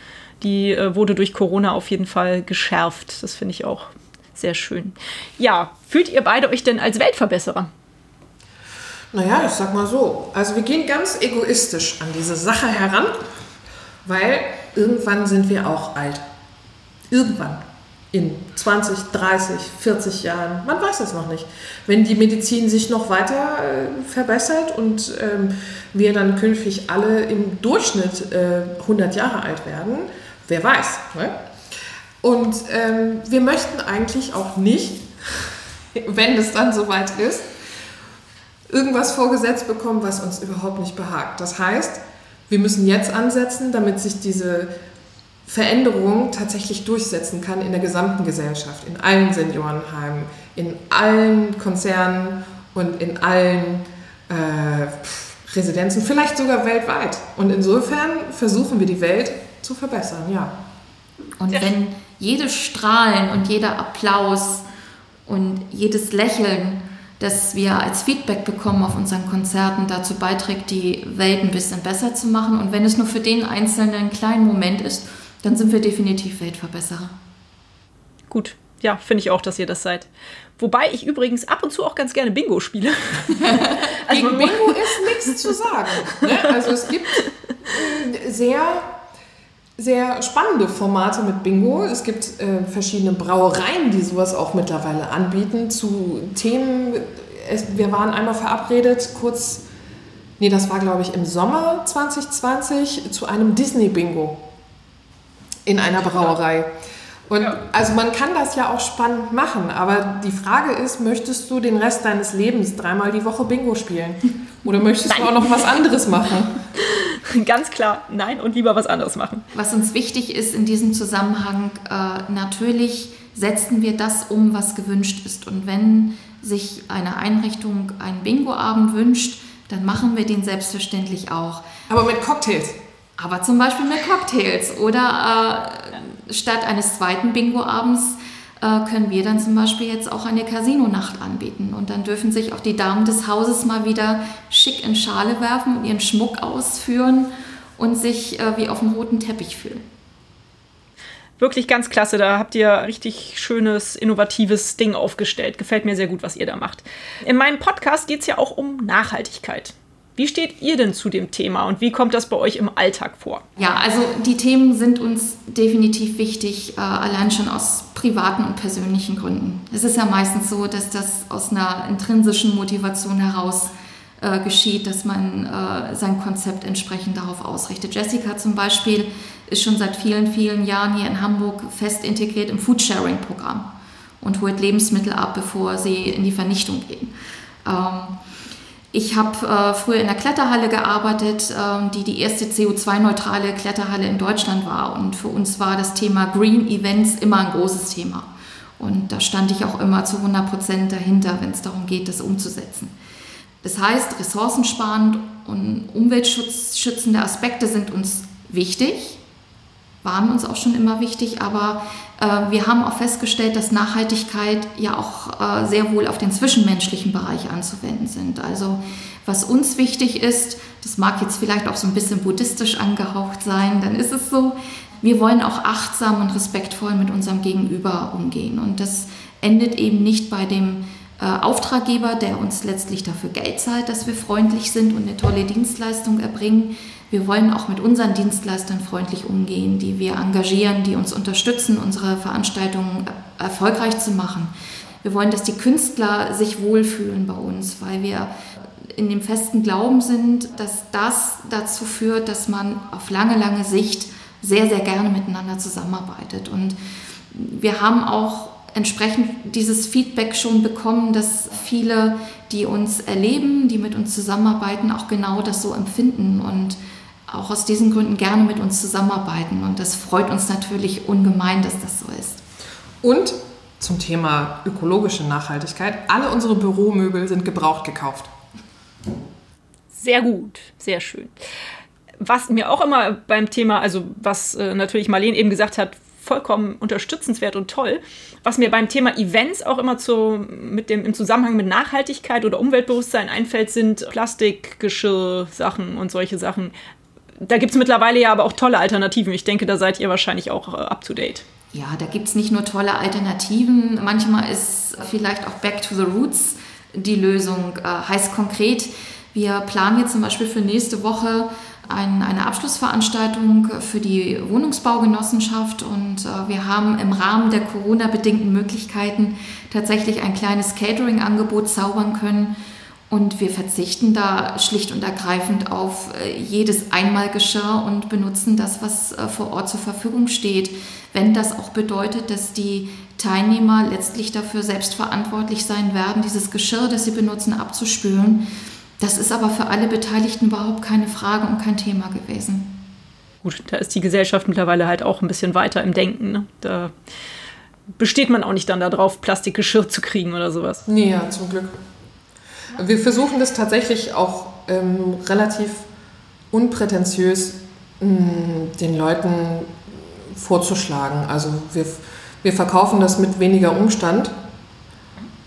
die äh, wurde durch Corona auf jeden Fall geschärft. Das finde ich auch sehr schön. Ja, fühlt ihr beide euch denn als Weltverbesserer? Naja, ich sag mal so. Also wir gehen ganz egoistisch an diese Sache heran. Weil irgendwann sind wir auch alt. Irgendwann. In 20, 30, 40 Jahren. Man weiß es noch nicht. Wenn die Medizin sich noch weiter äh, verbessert und ähm, wir dann künftig alle im Durchschnitt äh, 100 Jahre alt werden, wer weiß. Ne? Und ähm, wir möchten eigentlich auch nicht, wenn es dann soweit ist, irgendwas vorgesetzt bekommen, was uns überhaupt nicht behagt. Das heißt, wir müssen jetzt ansetzen, damit sich diese Veränderung tatsächlich durchsetzen kann in der gesamten Gesellschaft, in allen Seniorenheimen, in allen Konzernen und in allen äh, Residenzen, vielleicht sogar weltweit. Und insofern versuchen wir die Welt zu verbessern, ja. Und wenn jedes Strahlen und jeder Applaus und jedes Lächeln, das wir als Feedback bekommen auf unseren Konzerten, dazu beiträgt, die Welt ein bisschen besser zu machen. Und wenn es nur für den Einzelnen einen kleinen Moment ist, dann sind wir definitiv Weltverbesserer. Gut, ja, finde ich auch, dass ihr das seid. Wobei ich übrigens ab und zu auch ganz gerne Bingo spiele. also Gegen Bingo ist nichts zu sagen. Ne? Also es gibt äh, sehr sehr spannende Formate mit Bingo. Es gibt äh, verschiedene Brauereien, die sowas auch mittlerweile anbieten zu Themen. Es, wir waren einmal verabredet, kurz, nee, das war glaube ich im Sommer 2020, zu einem Disney-Bingo in einer Brauerei. Und ja. also man kann das ja auch spannend machen, aber die Frage ist, möchtest du den Rest deines Lebens dreimal die Woche Bingo spielen? Oder möchtest Nein. du auch noch was anderes machen? Ganz klar, nein und lieber was anderes machen. Was uns wichtig ist in diesem Zusammenhang, äh, natürlich setzen wir das um, was gewünscht ist. Und wenn sich eine Einrichtung einen Bingo-Abend wünscht, dann machen wir den selbstverständlich auch. Aber mit Cocktails. Aber zum Beispiel mit Cocktails. Oder äh, statt eines zweiten Bingo-Abends äh, können wir dann zum Beispiel jetzt auch eine Casino-Nacht anbieten. Und dann dürfen sich auch die Damen des Hauses mal wieder schick in Schale werfen und ihren Schmuck ausführen und sich äh, wie auf dem roten Teppich fühlen. Wirklich ganz klasse. Da habt ihr richtig schönes, innovatives Ding aufgestellt. Gefällt mir sehr gut, was ihr da macht. In meinem Podcast geht es ja auch um Nachhaltigkeit. Wie steht ihr denn zu dem Thema und wie kommt das bei euch im Alltag vor? Ja, also die Themen sind uns definitiv wichtig, äh, allein schon aus privaten und persönlichen Gründen. Es ist ja meistens so, dass das aus einer intrinsischen Motivation heraus äh, geschieht, dass man äh, sein Konzept entsprechend darauf ausrichtet. Jessica zum Beispiel ist schon seit vielen, vielen Jahren hier in Hamburg fest integriert im Foodsharing-Programm und holt Lebensmittel ab, bevor sie in die Vernichtung gehen. Ähm, ich habe äh, früher in der Kletterhalle gearbeitet, äh, die die erste CO2-neutrale Kletterhalle in Deutschland war. Und für uns war das Thema Green Events immer ein großes Thema. Und da stand ich auch immer zu 100 Prozent dahinter, wenn es darum geht, das umzusetzen. Das heißt, ressourcensparend und umweltschützende Aspekte sind uns wichtig, waren uns auch schon immer wichtig, aber äh, wir haben auch festgestellt, dass Nachhaltigkeit ja auch äh, sehr wohl auf den zwischenmenschlichen Bereich anzuwenden sind. Also was uns wichtig ist, das mag jetzt vielleicht auch so ein bisschen buddhistisch angehaucht sein, dann ist es so, wir wollen auch achtsam und respektvoll mit unserem Gegenüber umgehen. Und das endet eben nicht bei dem äh, Auftraggeber, der uns letztlich dafür Geld zahlt, dass wir freundlich sind und eine tolle Dienstleistung erbringen, wir wollen auch mit unseren Dienstleistern freundlich umgehen, die wir engagieren, die uns unterstützen, unsere Veranstaltungen erfolgreich zu machen. Wir wollen, dass die Künstler sich wohlfühlen bei uns, weil wir in dem festen Glauben sind, dass das dazu führt, dass man auf lange, lange Sicht sehr, sehr gerne miteinander zusammenarbeitet. Und wir haben auch entsprechend dieses Feedback schon bekommen, dass viele, die uns erleben, die mit uns zusammenarbeiten, auch genau das so empfinden. Und auch aus diesen Gründen gerne mit uns zusammenarbeiten. Und das freut uns natürlich ungemein, dass das so ist. Und zum Thema ökologische Nachhaltigkeit, alle unsere Büromöbel sind gebraucht gekauft. Sehr gut, sehr schön. Was mir auch immer beim Thema, also was äh, natürlich Marlene eben gesagt hat, vollkommen unterstützenswert und toll. Was mir beim Thema Events auch immer zu, mit dem, im Zusammenhang mit Nachhaltigkeit oder Umweltbewusstsein einfällt, sind Plastikgeschirr, Sachen und solche Sachen da gibt es mittlerweile ja aber auch tolle Alternativen. Ich denke, da seid ihr wahrscheinlich auch äh, up to date. Ja, da gibt es nicht nur tolle Alternativen. Manchmal ist vielleicht auch Back to the Roots die Lösung. Äh, heißt konkret, Wir planen jetzt zum Beispiel für nächste Woche ein, eine Abschlussveranstaltung für die Wohnungsbaugenossenschaft und äh, wir haben im Rahmen der Corona-bedingten Möglichkeiten tatsächlich ein kleines Catering-Angebot zaubern können. Und wir verzichten da schlicht und ergreifend auf äh, jedes Einmalgeschirr und benutzen das, was äh, vor Ort zur Verfügung steht. Wenn das auch bedeutet, dass die Teilnehmer letztlich dafür selbst verantwortlich sein werden, dieses Geschirr, das sie benutzen, abzuspülen. Das ist aber für alle Beteiligten überhaupt keine Frage und kein Thema gewesen. Gut, da ist die Gesellschaft mittlerweile halt auch ein bisschen weiter im Denken. Ne? Da besteht man auch nicht dann darauf, Plastikgeschirr zu kriegen oder sowas. Nee, ja, zum Glück. Wir versuchen das tatsächlich auch ähm, relativ unprätentiös mh, mm, den Leuten vorzuschlagen. Also wir, wir verkaufen das mit weniger Umstand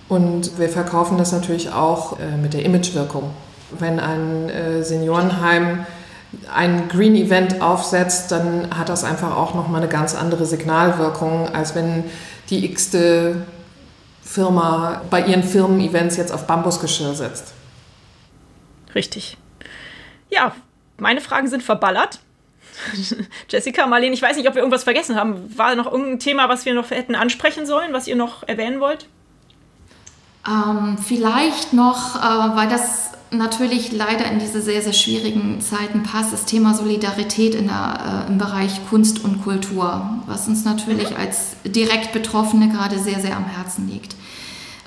und wir verkaufen das natürlich auch äh, mit der Imagewirkung. Wenn ein äh, Seniorenheim ein Green Event aufsetzt, dann hat das einfach auch nochmal eine ganz andere Signalwirkung, als wenn die x-te Firma bei ihren Firmen-Events jetzt auf Bambusgeschirr setzt. Richtig. Ja, meine Fragen sind verballert. Jessica, Marlene, ich weiß nicht, ob wir irgendwas vergessen haben. War noch irgendein Thema, was wir noch hätten ansprechen sollen, was ihr noch erwähnen wollt? Ähm, vielleicht noch, äh, weil das natürlich leider in diese sehr, sehr schwierigen Zeiten passt, das Thema Solidarität in der, äh, im Bereich Kunst und Kultur, was uns natürlich als direkt Betroffene gerade sehr, sehr am Herzen liegt.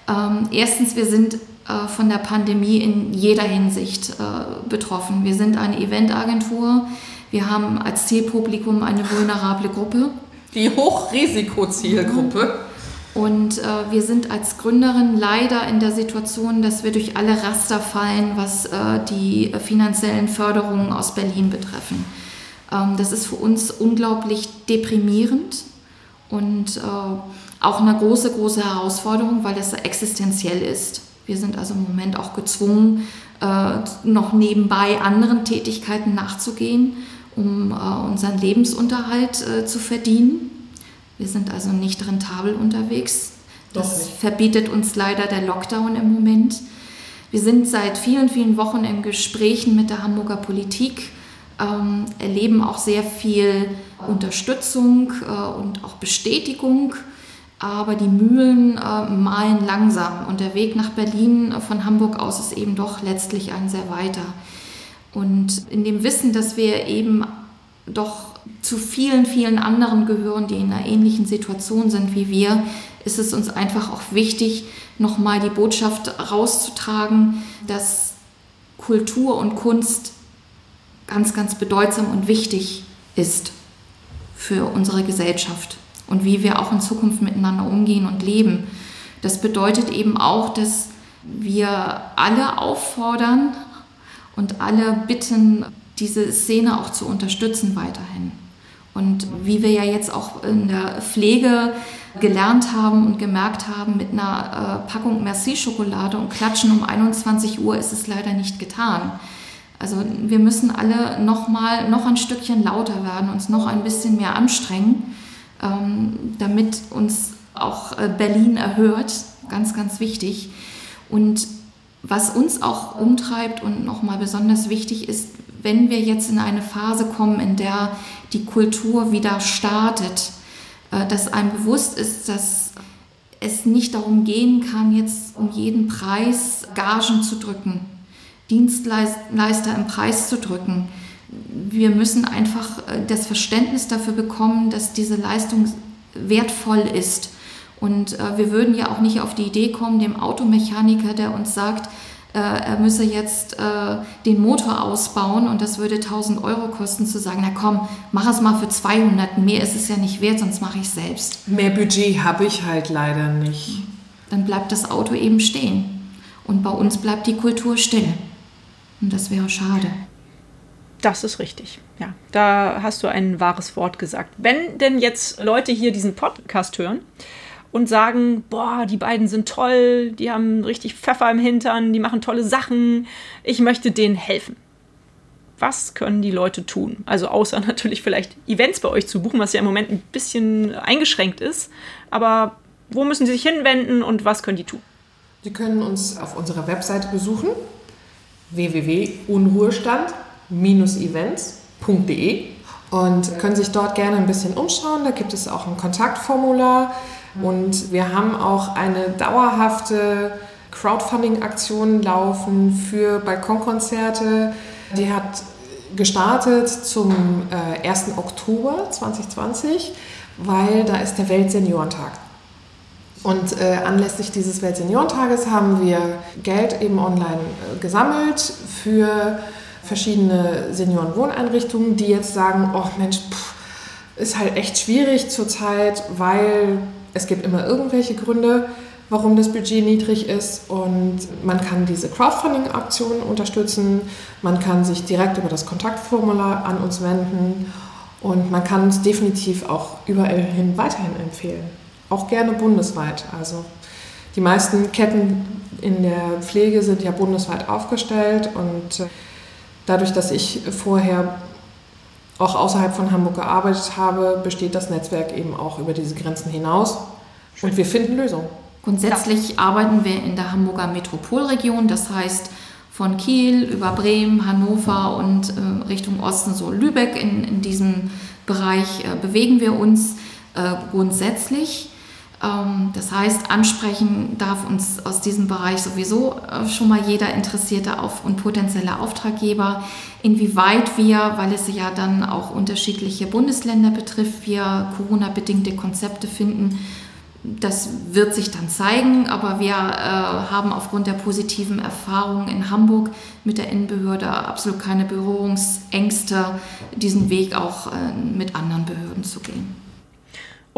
Ähm, erstens, wir sind äh, von der Pandemie in jeder Hinsicht äh, betroffen. Wir sind eine Eventagentur, wir haben als Zielpublikum eine vulnerable Gruppe. Die Hochrisikozielgruppe. Und äh, wir sind als Gründerin leider in der Situation, dass wir durch alle Raster fallen, was äh, die finanziellen Förderungen aus Berlin betreffen. Ähm, das ist für uns unglaublich deprimierend und äh, auch eine große, große Herausforderung, weil es existenziell ist. Wir sind also im Moment auch gezwungen, äh, noch nebenbei anderen Tätigkeiten nachzugehen, um äh, unseren Lebensunterhalt äh, zu verdienen. Wir sind also nicht rentabel unterwegs. Das verbietet uns leider der Lockdown im Moment. Wir sind seit vielen, vielen Wochen in Gesprächen mit der Hamburger Politik, ähm, erleben auch sehr viel Unterstützung äh, und auch Bestätigung. Aber die Mühlen äh, malen langsam und der Weg nach Berlin von Hamburg aus ist eben doch letztlich ein sehr weiter. Und in dem Wissen, dass wir eben doch zu vielen, vielen anderen gehören, die in einer ähnlichen Situation sind wie wir, ist es uns einfach auch wichtig, nochmal die Botschaft rauszutragen, dass Kultur und Kunst ganz, ganz bedeutsam und wichtig ist für unsere Gesellschaft und wie wir auch in Zukunft miteinander umgehen und leben. Das bedeutet eben auch, dass wir alle auffordern und alle bitten, diese Szene auch zu unterstützen weiterhin. Und wie wir ja jetzt auch in der Pflege gelernt haben und gemerkt haben, mit einer äh, Packung Merci-Schokolade und Klatschen um 21 Uhr ist es leider nicht getan. Also wir müssen alle noch mal noch ein Stückchen lauter werden, uns noch ein bisschen mehr anstrengen, ähm, damit uns auch äh, Berlin erhört. Ganz, ganz wichtig. Und was uns auch umtreibt und nochmal besonders wichtig ist, wenn wir jetzt in eine Phase kommen, in der die Kultur wieder startet, äh, dass einem bewusst ist, dass es nicht darum gehen kann, jetzt um jeden Preis Gagen zu drücken, Dienstleister im Preis zu drücken. Wir müssen einfach äh, das Verständnis dafür bekommen, dass diese Leistung wertvoll ist. Und äh, wir würden ja auch nicht auf die Idee kommen, dem Automechaniker, der uns sagt, er müsse jetzt äh, den Motor ausbauen und das würde 1000 Euro kosten, zu sagen, na komm, mach es mal für 200, mehr ist es ja nicht wert, sonst mache ich es selbst. Mehr Budget habe ich halt leider nicht. Dann bleibt das Auto eben stehen und bei uns bleibt die Kultur still. Und das wäre schade. Das ist richtig. Ja, da hast du ein wahres Wort gesagt. Wenn denn jetzt Leute hier diesen Podcast hören und sagen, boah, die beiden sind toll, die haben richtig Pfeffer im Hintern, die machen tolle Sachen, ich möchte denen helfen. Was können die Leute tun? Also außer natürlich vielleicht Events bei euch zu buchen, was ja im Moment ein bisschen eingeschränkt ist. Aber wo müssen sie sich hinwenden und was können die tun? Sie können uns auf unserer Webseite besuchen www.unruhestand-events.de und können sich dort gerne ein bisschen umschauen. Da gibt es auch ein Kontaktformular und wir haben auch eine dauerhafte Crowdfunding-Aktion laufen für Balkonkonzerte. Die hat gestartet zum 1. Äh, Oktober 2020, weil da ist der Weltseniorentag. Und äh, anlässlich dieses Weltseniorentages haben wir Geld eben online äh, gesammelt für verschiedene Seniorenwohneinrichtungen, die jetzt sagen, oh Mensch, pff, ist halt echt schwierig zurzeit, weil es gibt immer irgendwelche Gründe, warum das Budget niedrig ist und man kann diese Crowdfunding-Aktionen unterstützen, man kann sich direkt über das Kontaktformular an uns wenden und man kann uns definitiv auch überall hin weiterhin empfehlen, auch gerne bundesweit. Also die meisten Ketten in der Pflege sind ja bundesweit aufgestellt und äh, dadurch, dass ich vorher auch außerhalb von Hamburg gearbeitet habe, besteht das Netzwerk eben auch über diese Grenzen hinaus und wir finden Lösungen. Grundsätzlich ja. arbeiten wir in der Hamburger Metropolregion, das heißt von Kiel über Bremen, Hannover und äh, Richtung Osten, so Lübeck, in, in diesem Bereich äh, bewegen wir uns äh, grundsätzlich. Ähm, das heißt, ansprechen darf uns aus diesem Bereich sowieso äh, schon mal jeder interessierte Auf und potenzielle Auftraggeber. Inwieweit wir, weil es ja dann auch unterschiedliche Bundesländer betrifft, wir Corona-bedingte Konzepte finden, das wird sich dann zeigen, aber wir äh, haben aufgrund der positiven Erfahrungen in Hamburg mit der Innenbehörde absolut keine Berührungsängste, diesen Weg auch äh, mit anderen Behörden zu gehen.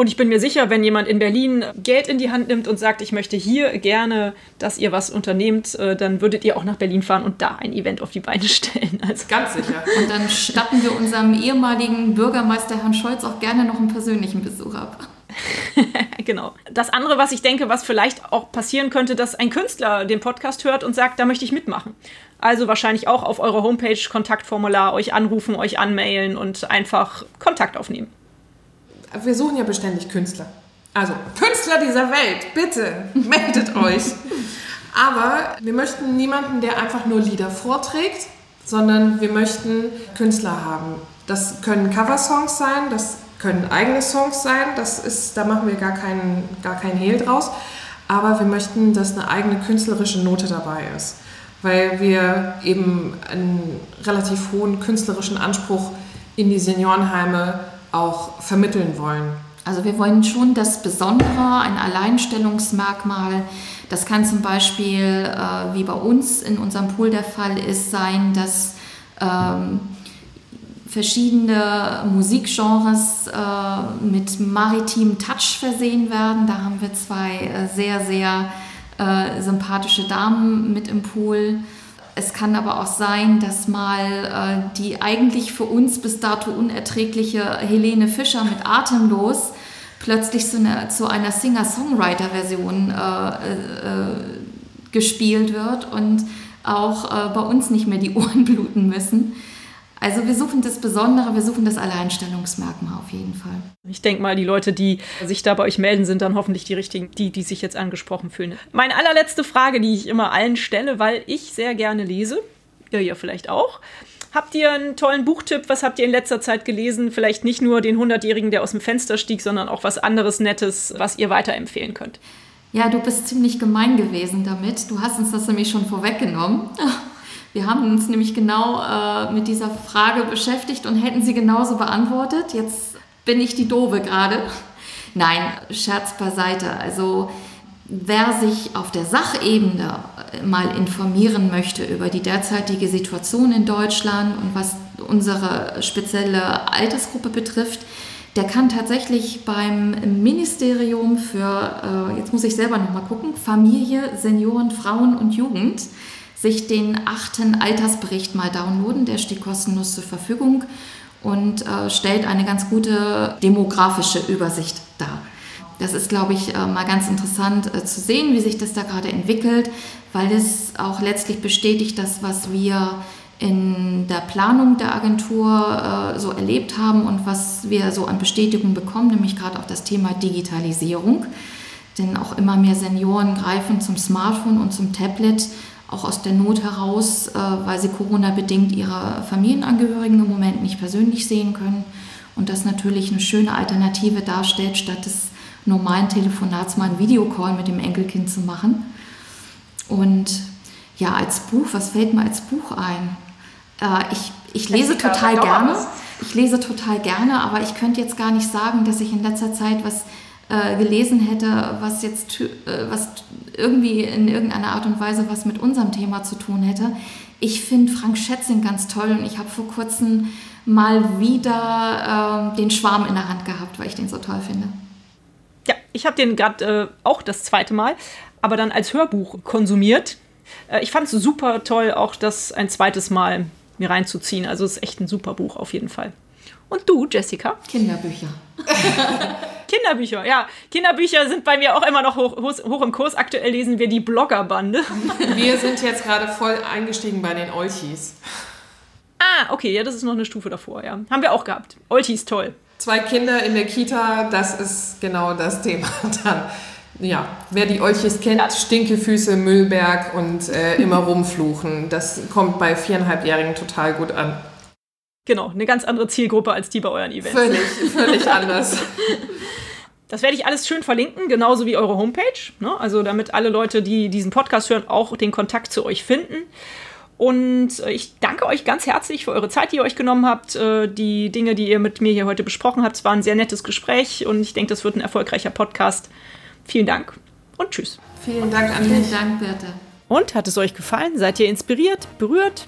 Und ich bin mir sicher, wenn jemand in Berlin Geld in die Hand nimmt und sagt, ich möchte hier gerne, dass ihr was unternehmt, äh, dann würdet ihr auch nach Berlin fahren und da ein Event auf die Beine stellen. Also ganz sicher. Und dann statten wir unserem ehemaligen Bürgermeister Herrn Scholz auch gerne noch einen persönlichen Besuch ab. genau. Das andere, was ich denke, was vielleicht auch passieren könnte, dass ein Künstler den Podcast hört und sagt, da möchte ich mitmachen. Also wahrscheinlich auch auf eurer Homepage Kontaktformular euch anrufen, euch anmailen und einfach Kontakt aufnehmen. Wir suchen ja beständig Künstler. Also Künstler dieser Welt, bitte meldet euch. Aber wir möchten niemanden, der einfach nur Lieder vorträgt, sondern wir möchten Künstler haben. Das können Coversongs sein, das können eigene Songs sein, das ist, da machen wir gar keinen, gar keinen Hehl draus. Aber wir möchten, dass eine eigene künstlerische Note dabei ist, weil wir eben einen relativ hohen künstlerischen Anspruch in die Seniorenheime auch vermitteln wollen. Also wir wollen schon das Besondere, ein Alleinstellungsmerkmal. Das kann zum Beispiel, äh, wie bei uns in unserem Pool der Fall ist, sein, dass ähm, verschiedene Musikgenres äh, mit maritimem Touch versehen werden. Da haben wir zwei äh, sehr, sehr äh, sympathische Damen mit im Pool. Es kann aber auch sein, dass mal äh, die eigentlich für uns bis dato unerträgliche Helene Fischer mit Atemlos plötzlich so eine, zu einer Singer-Songwriter-Version äh, äh, gespielt wird und auch bei uns nicht mehr die Ohren bluten müssen. Also wir suchen das Besondere, wir suchen das Alleinstellungsmerkmal auf jeden Fall. Ich denke mal, die Leute, die sich da bei euch melden, sind dann hoffentlich die richtigen, die, die sich jetzt angesprochen fühlen. Meine allerletzte Frage, die ich immer allen stelle, weil ich sehr gerne lese, ihr ja vielleicht auch. Habt ihr einen tollen Buchtipp? Was habt ihr in letzter Zeit gelesen? Vielleicht nicht nur den 100-Jährigen, der aus dem Fenster stieg, sondern auch was anderes Nettes, was ihr weiterempfehlen könnt. Ja, du bist ziemlich gemein gewesen damit. Du hast uns das nämlich schon vorweggenommen. Wir haben uns nämlich genau äh, mit dieser Frage beschäftigt und hätten sie genauso beantwortet. Jetzt bin ich die Dove gerade. Nein, Scherz beiseite. Also wer sich auf der Sachebene mal informieren möchte über die derzeitige Situation in Deutschland und was unsere spezielle Altersgruppe betrifft, der kann tatsächlich beim Ministerium für, äh, jetzt muss ich selber nochmal gucken, Familie, Senioren, Frauen und Jugend sich den achten Altersbericht mal downloaden. Der steht kostenlos zur Verfügung und äh, stellt eine ganz gute demografische Übersicht dar. Das ist, glaube ich, äh, mal ganz interessant äh, zu sehen, wie sich das da gerade entwickelt, weil es auch letztlich bestätigt das, was wir in der Planung der Agentur äh, so erlebt haben und was wir so an Bestätigung bekommen, nämlich gerade auch das Thema Digitalisierung. Denn auch immer mehr Senioren greifen zum Smartphone und zum Tablet auch aus der Not heraus, äh, weil sie Corona-bedingt ihre Familienangehörigen im Moment nicht persönlich sehen können. Und das natürlich eine schöne Alternative darstellt, statt des normalen Telefonats mal einen Videocall mit dem Enkelkind zu machen. Und ja, als Buch, was fällt mir als Buch ein? Äh, ich, ich lese total gerne. Ich lese total gerne, aber ich könnte jetzt gar nicht sagen, dass ich in letzter Zeit was äh, gelesen hätte, was jetzt äh, was irgendwie in irgendeiner Art und Weise was mit unserem Thema zu tun hätte. Ich finde Frank Schätzing ganz toll und ich habe vor kurzem mal wieder äh, den Schwarm in der Hand gehabt, weil ich den so toll finde. Ja, ich habe den gerade äh, auch das zweite Mal, aber dann als Hörbuch konsumiert. Äh, ich fand es super toll, auch das ein zweites Mal mir reinzuziehen. Also es ist echt ein super Buch auf jeden Fall. Und du, Jessica? Kinderbücher. Kinderbücher, ja. Kinderbücher sind bei mir auch immer noch hoch, hoch, hoch im Kurs. Aktuell lesen wir die Bloggerbande. Wir sind jetzt gerade voll eingestiegen bei den Olchis. Ah, okay, ja, das ist noch eine Stufe davor, ja. Haben wir auch gehabt. Olchis, toll. Zwei Kinder in der Kita, das ist genau das Thema dann. Ja, wer die Olchis kennt, ja. Stinkefüße, Müllberg und äh, immer rumfluchen. Das kommt bei viereinhalbjährigen total gut an. Genau, eine ganz andere Zielgruppe als die bei euren Events. Völlig, völlig anders. Das werde ich alles schön verlinken, genauso wie eure Homepage. Ne? Also damit alle Leute, die diesen Podcast hören, auch den Kontakt zu euch finden. Und äh, ich danke euch ganz herzlich für eure Zeit, die ihr euch genommen habt. Äh, die Dinge, die ihr mit mir hier heute besprochen habt, es war ein sehr nettes Gespräch und ich denke, das wird ein erfolgreicher Podcast. Vielen Dank und tschüss. Vielen Dank an Vielen Dank, Birte. Und hat es euch gefallen? Seid ihr inspiriert, berührt?